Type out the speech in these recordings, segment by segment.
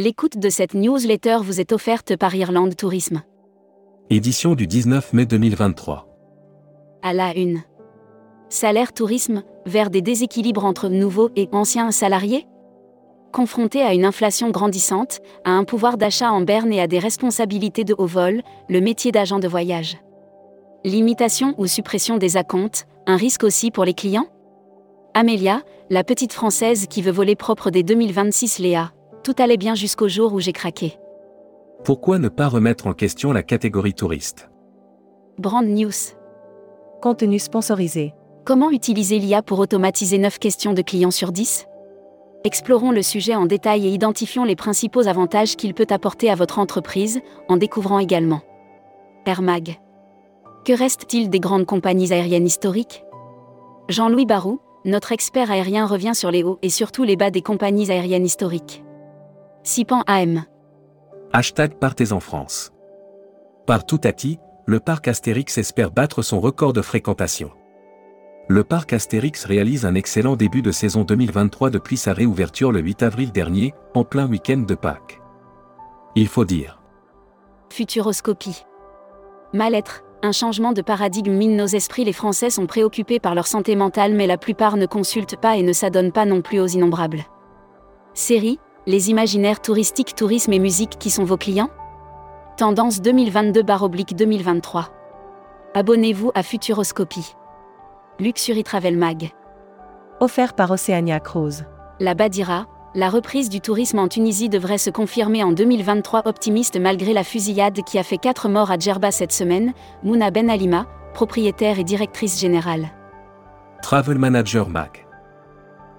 L'écoute de cette newsletter vous est offerte par Irlande Tourisme. Édition du 19 mai 2023. À la une. Salaire tourisme, vers des déséquilibres entre nouveaux et anciens salariés? Confronté à une inflation grandissante, à un pouvoir d'achat en berne et à des responsabilités de haut vol, le métier d'agent de voyage. Limitation ou suppression des acomptes, un risque aussi pour les clients? Amélia, la petite française qui veut voler propre dès 2026 Léa, tout allait bien jusqu'au jour où j'ai craqué. Pourquoi ne pas remettre en question la catégorie touriste? Brand News. Contenu sponsorisé. Comment utiliser l'IA pour automatiser 9 questions de clients sur 10 Explorons le sujet en détail et identifions les principaux avantages qu'il peut apporter à votre entreprise, en découvrant également. Air Mag. Que reste-t-il des grandes compagnies aériennes historiques? Jean-Louis Barou, notre expert aérien revient sur les hauts et surtout les bas des compagnies aériennes historiques. Sipan AM. Hashtag Partez en France. Par Toutati, le parc Astérix espère battre son record de fréquentation. Le parc Astérix réalise un excellent début de saison 2023 depuis sa réouverture le 8 avril dernier, en plein week-end de Pâques. Il faut dire. Futuroscopie. Mal-être, un changement de paradigme mine nos esprits. Les Français sont préoccupés par leur santé mentale, mais la plupart ne consultent pas et ne s'adonnent pas non plus aux innombrables. Série, les imaginaires touristiques, tourisme et musique qui sont vos clients? Tendance 2022-2023. Abonnez-vous à Futuroscopie. Luxury Travel Mag. Offert par Oceania Cruise. La Badira, la reprise du tourisme en Tunisie devrait se confirmer en 2023 optimiste malgré la fusillade qui a fait 4 morts à Djerba cette semaine, Mouna Ben Alima, propriétaire et directrice générale. Travel Manager Mag.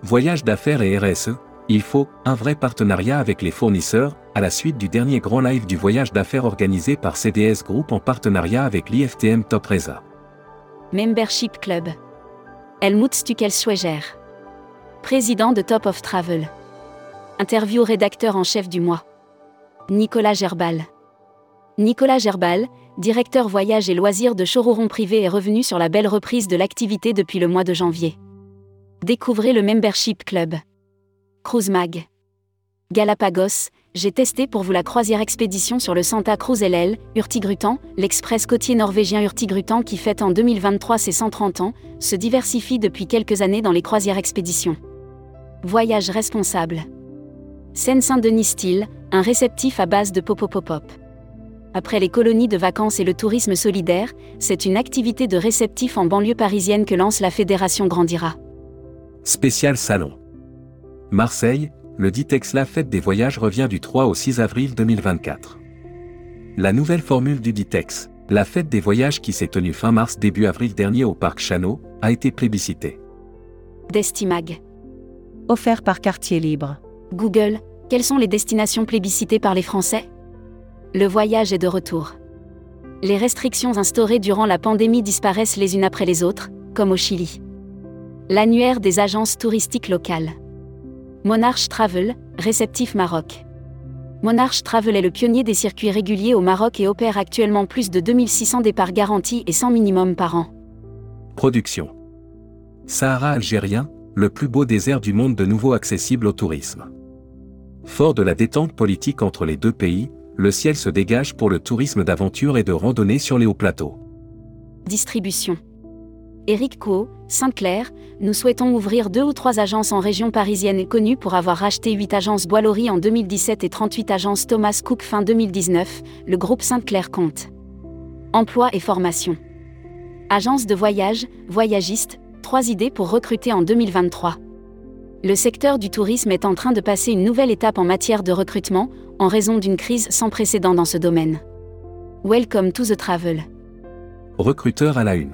Voyage d'affaires et RSE, il faut un vrai partenariat avec les fournisseurs, à la suite du dernier grand live du voyage d'affaires organisé par CDS Group en partenariat avec l'IFTM Top Reza. Membership Club. Helmut Stuckelsschweger. Président de Top of Travel. Interview rédacteur en chef du mois. Nicolas Gerbal. Nicolas Gerbal, directeur voyage et loisirs de Chororon Privé est revenu sur la belle reprise de l'activité depuis le mois de janvier. Découvrez le Membership Club. Cruise Mag. Galapagos, j'ai testé pour vous la croisière expédition sur le Santa Cruz LL, Hurtigruten, l'express côtier norvégien Hurtigruten qui fête en 2023 ses 130 ans, se diversifie depuis quelques années dans les croisières expéditions. Voyage responsable. Seine-Saint-Denis Style, un réceptif à base de popopopop. Après les colonies de vacances et le tourisme solidaire, c'est une activité de réceptif en banlieue parisienne que lance la Fédération Grandira. Spécial Salon. Marseille, le Ditex La Fête des Voyages revient du 3 au 6 avril 2024. La nouvelle formule du Ditex, la Fête des Voyages qui s'est tenue fin mars début avril dernier au parc Chano, a été plébiscitée. Destimag. Offert par Quartier Libre. Google, quelles sont les destinations plébiscitées par les Français? Le voyage est de retour. Les restrictions instaurées durant la pandémie disparaissent les unes après les autres, comme au Chili. L'annuaire des agences touristiques locales. Monarch Travel, réceptif Maroc. Monarch Travel est le pionnier des circuits réguliers au Maroc et opère actuellement plus de 2600 départs garantis et 100 minimum par an. Production. Sahara algérien, le plus beau désert du monde de nouveau accessible au tourisme. Fort de la détente politique entre les deux pays, le ciel se dégage pour le tourisme d'aventure et de randonnée sur les hauts plateaux. Distribution. Éric Co, Sainte-Claire, nous souhaitons ouvrir deux ou trois agences en région parisienne et connues pour avoir racheté 8 agences Boilerie en 2017 et 38 agences Thomas Cook fin 2019, le groupe Sainte-Claire compte. Emploi et formation. Agence de voyage, voyagiste, trois idées pour recruter en 2023. Le secteur du tourisme est en train de passer une nouvelle étape en matière de recrutement, en raison d'une crise sans précédent dans ce domaine. Welcome to the travel. Recruteur à la une.